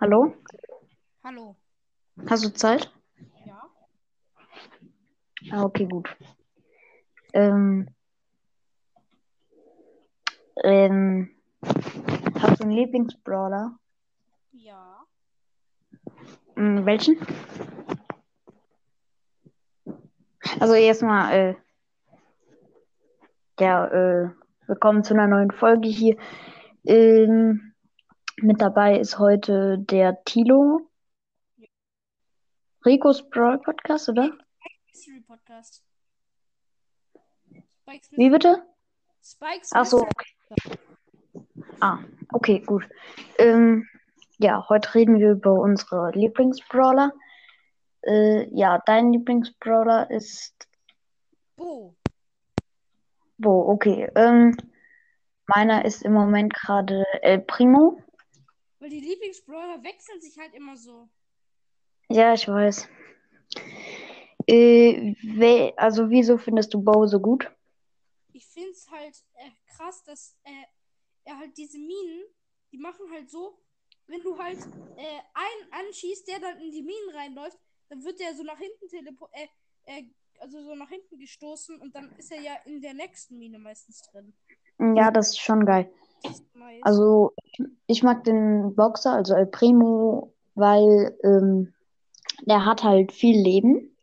Hallo? Hallo. Hast du Zeit? Ja? Ah, okay, gut. Ähm, ähm, hast du einen Lieblingsbrawler? Ja. Hm, welchen? Also erstmal, äh, ja, äh, willkommen zu einer neuen Folge hier. Ähm, mit dabei ist heute der Tilo. Ricos Brawl Podcast, oder? Mystery Podcast. Spikes Wie bitte? Spikes Ach so, okay. Ah, okay, gut. Ähm, ja, heute reden wir über unsere Lieblingsbrawler. Äh, ja, dein Lieblingsbrawler ist Bo. Bo, okay. Ähm, meiner ist im Moment gerade El Primo. Weil die Lieblingsbrawler wechseln sich halt immer so. Ja, ich weiß. Äh, also wieso findest du Bo so gut? Ich find's halt äh, krass, dass äh, er halt diese Minen, die machen halt so, wenn du halt äh, einen anschießt, der dann in die Minen reinläuft, dann wird der so nach hinten telepo äh, äh, also so nach hinten gestoßen und dann ist er ja in der nächsten Mine meistens drin. Ja, das ist schon geil. Nice. Also ich mag den Boxer, also El Primo, weil ähm, der hat halt viel Leben.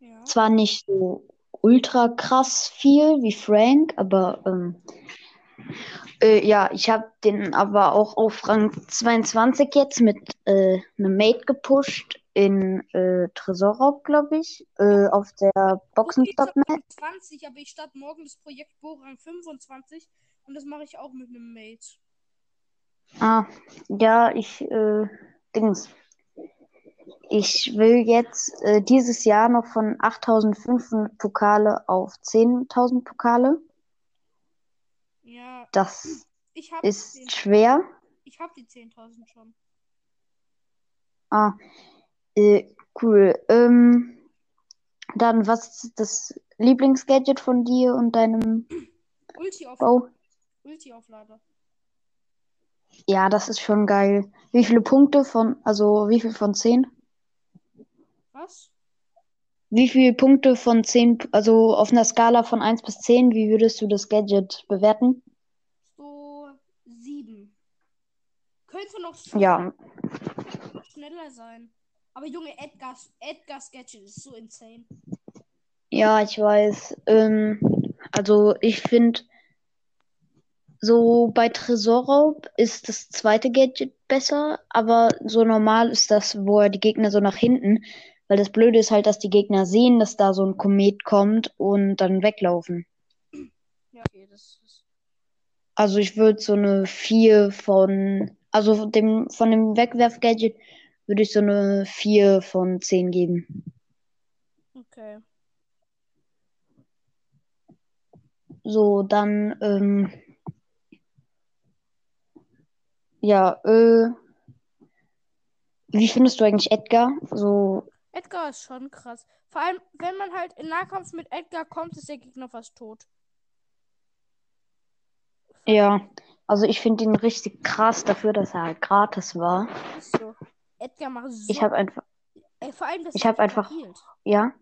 ja. Zwar nicht so ultra krass viel wie Frank, aber ähm, äh, ja, ich habe den aber auch auf Rang 22 jetzt mit äh, einem Mate gepusht in äh, Tresorraub, glaube ich, äh, auf der Boxenstopp-Map. 20, aber ich starte morgen das Projekt Borang 25 und das mache ich auch mit einem Mate. Ah, ja, ich, äh, Dings. Ich will jetzt äh, dieses Jahr noch von 8500 Pokale auf 10.000 Pokale. Ja, Das ich habe ist schwer. ich hab die 10.000 schon. Ah, äh, cool. Ähm, dann, was ist das Lieblingsgadget von dir und deinem Ulti auf Bau? Ulti Auflader. Ja, das ist schon geil. Wie viele Punkte von, also wie viel von 10? Was? Wie viele Punkte von 10, also auf einer Skala von 1 bis 10, wie würdest du das Gadget bewerten? So sieben. Könnte noch Ja, schneller sein. Aber Junge, Edgars, Edgars Gadget ist so insane. ja, ich weiß. Ähm, also ich finde, so bei Tresorraub ist das zweite Gadget besser, aber so normal ist das, wo er die Gegner so nach hinten, weil das Blöde ist halt, dass die Gegner sehen, dass da so ein Komet kommt und dann weglaufen. Ja, okay, das ist. Also ich würde so eine 4 von, also dem, von dem Wegwerf-Gadget würde ich so eine 4 von 10 geben. Okay. So, dann, ähm, ja, äh, wie findest du eigentlich Edgar? So, Edgar ist schon krass. Vor allem, wenn man halt in Nahkampf mit Edgar kommt, ist der Gegner fast tot. ja, also ich finde ihn richtig krass dafür, dass er halt gratis war. Ist so. Edgar macht so. Ich habe einfach, Ey, vor allem, das ich hab einfach- Healed. ja,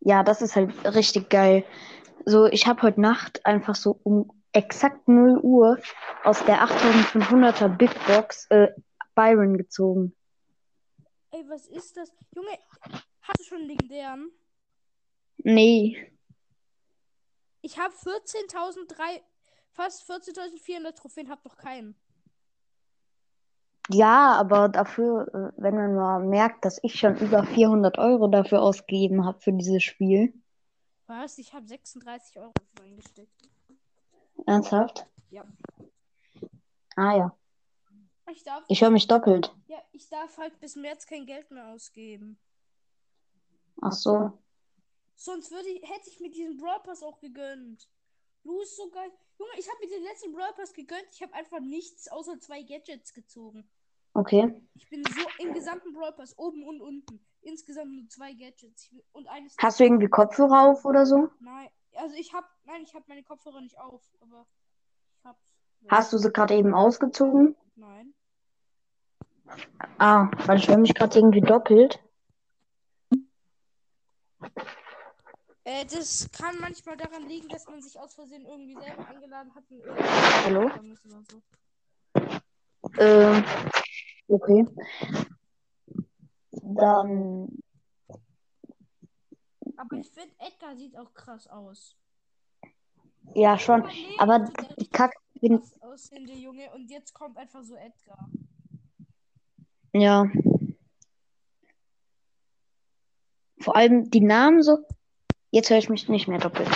ja, das ist halt richtig geil. So, ich habe heute Nacht einfach so um exakt 0 Uhr aus der 8500er Big Box äh, Byron gezogen. Ey, was ist das? Junge, hast du schon legendären? Nee, Ich habe 14.003, fast 14.400 Trophäen, hab doch keinen. ja, aber dafür, äh, wenn man mal merkt, dass ich schon über 400 Euro dafür ausgegeben habe für dieses Spiel. Was? Ich habe 36 Euro reingesteckt. Ernsthaft? Ja. Ah ja, Ich darf, ich höre mich doppelt. ja, ich darf halt bis März kein Geld mehr ausgeben. Ach so. Sonst würde ich, hätte ich mir diesen Brawl Pass auch gegönnt. Du ist so geil. Junge, ich habe mir den letzten Brawl Pass gegönnt. Ich habe einfach nichts außer zwei Gadgets gezogen. Okay. Ich bin so im gesamten Brawl Pass, oben und unten. Insgesamt nur zwei Gadgets. Und eines. Hast du irgendwie Kopfhörer auf oder so? Nein, also ich habe, nein, ich habe meine Kopfhörer nicht auf, aber ich habe. Hast du sie gerade eben ausgezogen? Nein. Ah, weil ich höre mich gerade irgendwie doppelt. Äh, das kann manchmal daran liegen, dass man sich aus Versehen irgendwie selber eingeladen hat. Und Hallo? So. Äh, okay. Dann. Aber ich finde, Edgar sieht auch krass aus. Ja, schon. Aber also die Kack. Bin, aussehende Junge und jetzt kommt einfach so Edgar. ja. Vor allem die Namen so. Jetzt höre ich mich nicht mehr doppelt.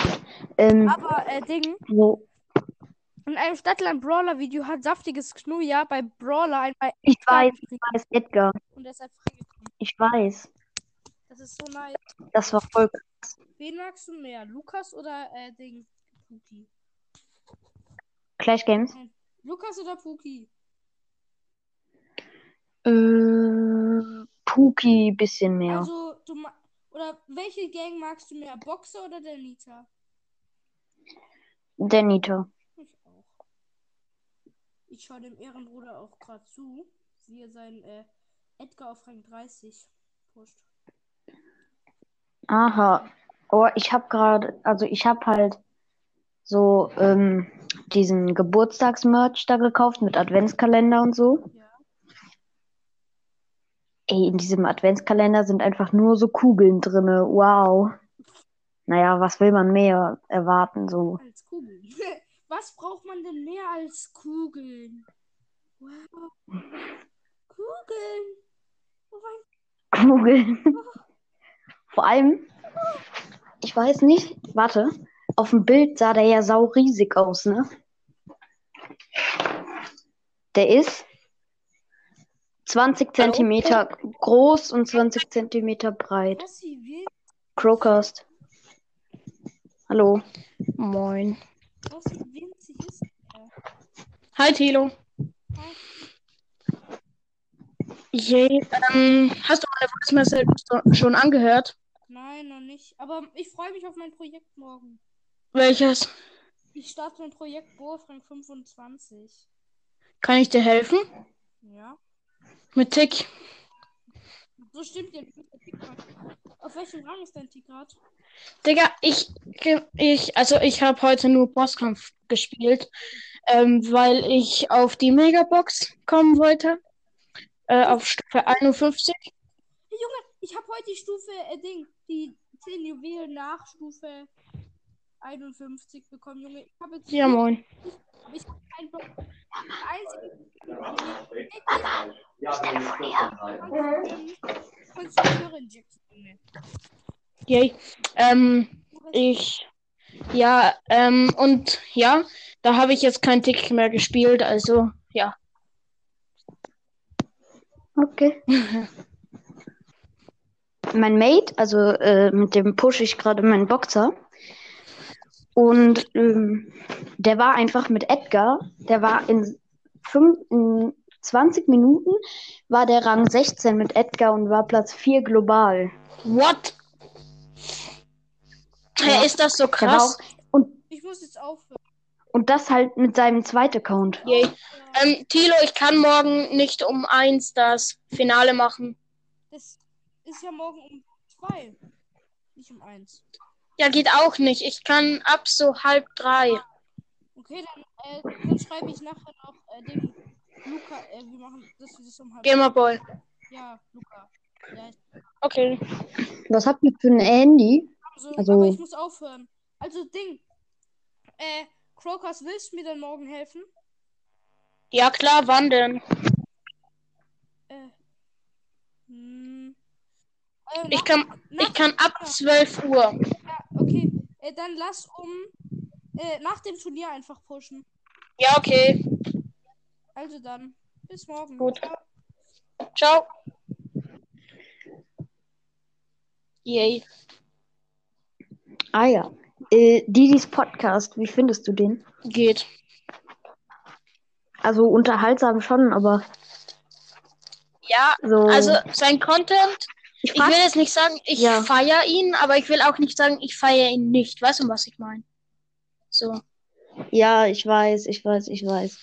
Ähm, Aber äh, Ding, so, in einem Stadtland Brawler Video hat saftiges Knuja bei Brawler ein bei ich weiß, ich weiß, Edgar. und deshalb. Ich weiß. Das ist so nice. Das war voll. Wen magst du mehr? Lukas oder äh, Ding? Puki. Clash Games. Lukas oder Puki? Äh, Puki bisschen mehr. Also, du oder welche Gang magst du mehr? Boxer oder der Nita? Der Nita. Ich auch. Ich schaue dem Ehrenbruder auch gerade zu, wie er seinen äh, Edgar auf Rang 30 pusht. Aha. Oh, ich habe gerade, also ich habe halt so ähm, diesen Geburtstagsmerch da gekauft mit Adventskalender und so. Ja. Ey, in diesem Adventskalender sind einfach nur so Kugeln drinne. Wow. Naja, was will man mehr erwarten so? Als Kugeln. Was braucht man denn mehr als Kugeln? Wow. Kugeln. Oh mein Kugeln. Vor allem, ich weiß nicht, warte, auf dem Bild sah der ja sau riesig aus, ne? Der ist 20 Zentimeter groß und 20 Zentimeter breit. Crowcast. Hallo. Moin. ist der? Hi Thilo. Yay. Ähm, hast du meine Voice Message schon angehört? Nein, noch nicht. Aber ich freue mich auf mein Projekt morgen. Welches? Ich starte mein Projekt Bohrfrank 25. Kann ich dir helfen? Ja. Mit Tick. So stimmt ja. Auf welchem Rang ist dein Tick gerade? Digga, ich, ich, also ich habe heute nur Bosskampf gespielt, ähm, weil ich auf die Megabox kommen wollte. Äh, auf Stufe 51. Hey, Junge, ich habe heute die Stufe, äh, Ding, die 10 Juwelen nach Stufe 51 bekommen, Junge. Ich habe jetzt Ja, moin. ich habe keinen Bock. Einzige Injection, Junge. Yay. Ähm, ich, ja, ähm, und ja, da habe ich jetzt keinen Tick mehr gespielt, also ja. Okay. mein Mate, also äh, mit dem pushe ich gerade meinen Boxer. Und ähm, der war einfach mit Edgar, der war in, fünf, in 20 Minuten, war der Rang 16 mit Edgar und war Platz 4 global. What? Ja. Hey, ist das so krass? auch, und, Ich muss jetzt aufhören. und das halt mit seinem zweiten Account. Yay. Ja, Ähm, Tilo, ich kann morgen nicht um eins das Finale machen. das ist ja morgen um zwei. Nicht um eins. Ja, geht auch nicht. Ich kann ab so halb drei. Okay, dann, äh, dann schreibe ich nachher noch äh, dem Luca, äh, wir machen das, das um halb. Gamerboy. Ja, Luca. Ja, ich, Okay. Was habt ihr für ein Handy? also, Also- aber ich muss aufhören. Also, Ding. Äh, Crocus, willst du mir dann morgen helfen? Ja, klar, wann denn? Äh. Hm. Äh, Ich kann, nach- ich kann ab 12 Uhr. Ja, okay. Äh, dann lass um. Äh, nach dem Turnier einfach pushen. Ja, okay. Also dann. Bis morgen. Gut. Ciao. Ciao. Yay. Ah ja. Äh, Didis Podcast, wie findest du den? Geht. Also unterhaltsam schon, aber Ja, so. also sein Content, ich ich will jetzt nicht sagen, ich Ja. feiere ihn, aber ich will auch nicht sagen, ich feiere ihn nicht. Weißt du, was ich meine? So. ja, ich weiß, ich weiß, ich weiß.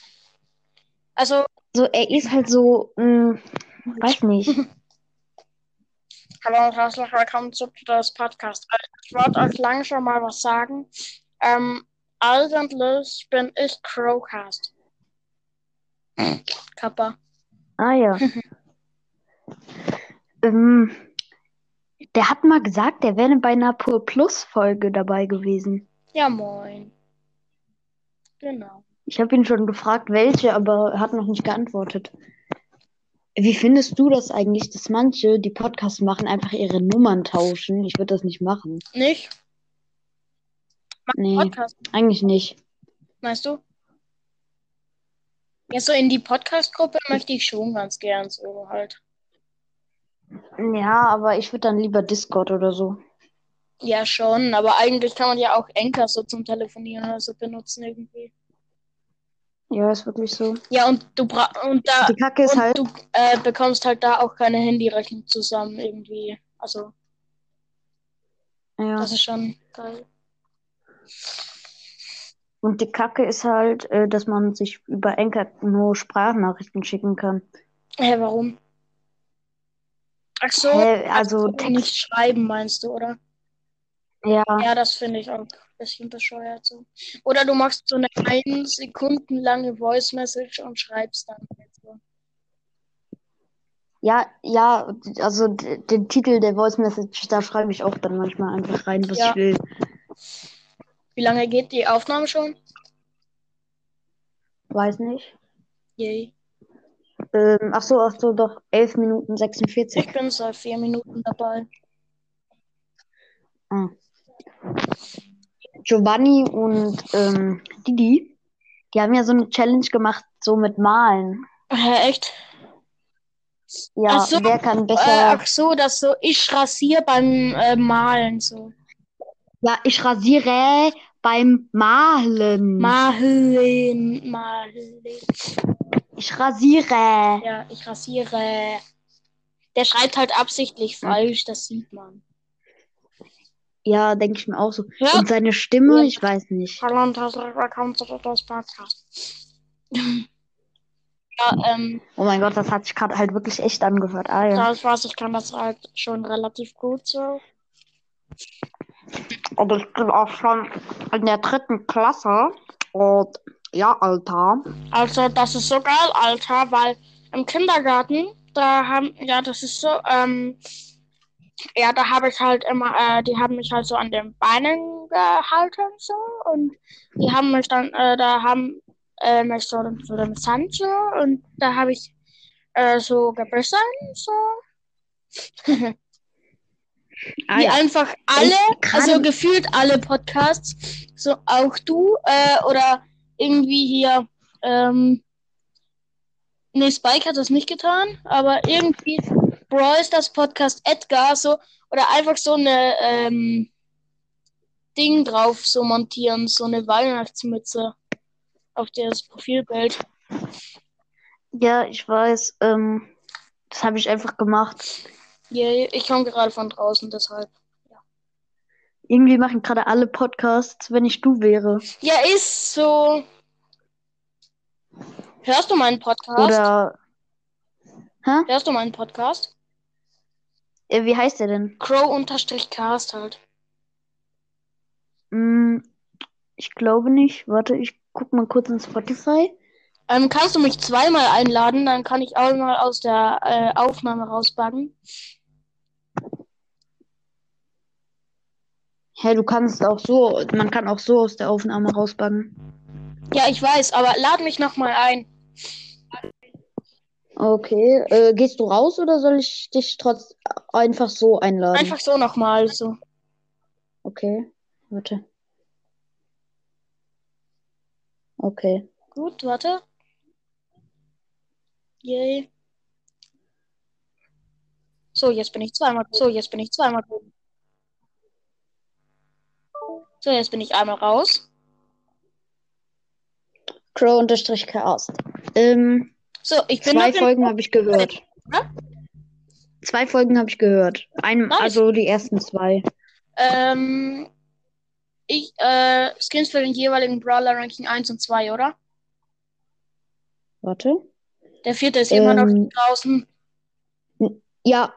Also, So, er ist halt so, mh, Weiß nicht. Hallo und herzlich willkommen zu das Podcast. Ich wollte euch lange schon mal was sagen. Ähm, eigentlich bin ich Crowcast. Kappa. Ah ja. ähm, der hat mal gesagt, der wäre bei einer Pur Plus Folge dabei gewesen. Ja, moin. Genau. Ich habe ihn schon gefragt, welche, aber er hat noch nicht geantwortet. Wie findest du das eigentlich, dass manche, die Podcasts machen, einfach ihre Nummern tauschen? Ich würde das nicht machen. Nicht? Nee, Podcast, eigentlich nicht. meinst du? Ja, so in die Podcast-Gruppe möchte ich schon ganz gern so halt. Ja, aber ich würde dann lieber Discord oder so. Ja, schon, aber eigentlich kann man ja auch Anchor so zum Telefonieren oder so benutzen irgendwie. Ja, ist wirklich so. Ja, und du bra und da Die Kacke ist halt, du äh, bekommst halt da auch keine Handyrechnung zusammen irgendwie. Also, ja. das ist schon geil. Und die Kacke ist halt, äh, dass man sich über Anchor nur Sprachnachrichten schicken kann. Hä, warum? Ach so, Hä, also ach so, Text. nicht schreiben meinst du, oder? Ja, Ja, das finde ich auch ein bisschen bescheuert so. Oder du machst so eine 1 Sekunden lange Voice Message und schreibst dann. halt so. ja, ja, also den Titel der Voice Message, da schreibe ich auch dann manchmal einfach rein, was Ja. ich will. Wie lange geht die Aufnahme schon? Weiß nicht. Yay. Ähm, ach so, ach so, doch, 11 Minuten 46. Ich bin seit vier Minuten dabei. Ah. Giovanni und ähm, Didi, die haben ja so eine Challenge gemacht, so mit Malen. Hä, echt? Ja, so, wer kann Äh, besser. ach so, das so, ich rasiere beim äh, Malen so. Ja, ich rasiere beim Malen. Malen, malen. Ich rasiere. Ja, ich rasiere. Der schreibt halt absichtlich falsch, das sieht man. Ja, denke ich mir auch so. Ja. Und seine Stimme, Ja. ich weiß nicht. Und ja, ähm, Oh mein Gott, das hat sich gerade halt wirklich echt angehört. Ah ja. das weiß ich, kann das halt schon relativ gut so. Aber ich bin auch schon in der dritten Klasse. Und ja, Alter. Also, das ist so geil, Alter, weil im Kindergarten, da haben, ja, das ist so, ähm, ja, da habe ich halt immer, äh, die haben mich halt so an den Beinen gehalten, so, und die haben mich dann, äh, da haben, äh, mich so, so den Sand, so, und da habe ich, äh, so gebissen, so. Ah, Wie ja. einfach alle, also gefühlt alle Podcasts, so auch du, äh, oder irgendwie hier, ähm, nee, Spike hat das nicht getan, aber irgendwie Brawl das Podcast Edgar, so, oder einfach so eine, ähm, Ding drauf so montieren, so eine Weihnachtsmütze auf das Profilbild. Ja, ich weiß. Ähm, das habe ich einfach gemacht. Yeah, ich komme gerade von draußen, deshalb. Irgendwie machen gerade alle Podcasts, wenn ich du wäre. Ja, ist so. Hörst du meinen Podcast? Oder. Hä? Hörst du meinen Podcast? Äh, wie heißt der denn? Crow-Cast halt. Hm, ich glaube nicht. Warte, ich guck mal kurz in Spotify. Ähm, kannst du mich zweimal einladen, dann kann ich auch mal aus der äh, Aufnahme rausbacken. Hä, du kannst auch so, man kann auch so aus der Aufnahme rausbacken. Ja, ich weiß, aber lad mich nochmal ein. Okay, äh, gehst du raus oder soll ich dich trotz einfach so einladen? Einfach so nochmal, so. Okay, warte. Okay. Gut, warte. Yay. So, jetzt bin ich zweimal. So, jetzt bin ich zweimal drin. So, jetzt bin ich einmal raus. Crow-Cast. Ähm, So, ich bin zwei Folgen habe ich gehört. Ja? Zwei Folgen habe ich gehört. Ein, Nice. also die ersten zwei. Ähm, ich, äh, Skins für den jeweiligen Brawler Ranking 1 und 2, oder? Warte. Der vierte ist immer noch Ähm. draußen. Ja.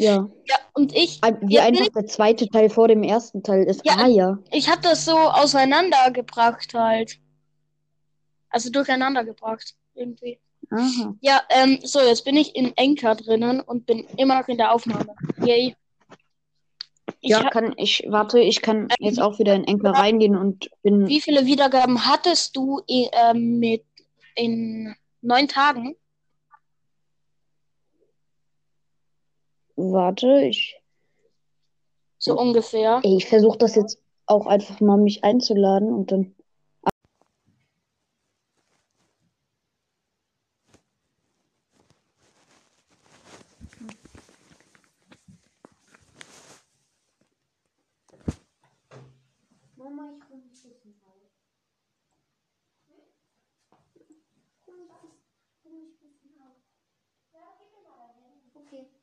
Ja. Ja, und ich, Wie Ja, einfach der zweite Teil vor dem ersten Teil ist. Ja. Ah ja. ich habe das so auseinandergebracht halt. Also durcheinander gebracht, irgendwie. Aha. Ja, ähm, so, jetzt bin ich in Enker drinnen und bin immer noch in der Aufnahme. Yay. Ich Ja, hab, kann ich, warte, ich kann jetzt auch wieder in Enker reingehen und bin. wie viele Wiedergaben hattest du i- ähm, mit in neun Tagen? Warte, ich. So ungefähr. Ey, ich versuche das jetzt auch einfach mal mich einzuladen und dann. Mama, ich komme nicht Okay.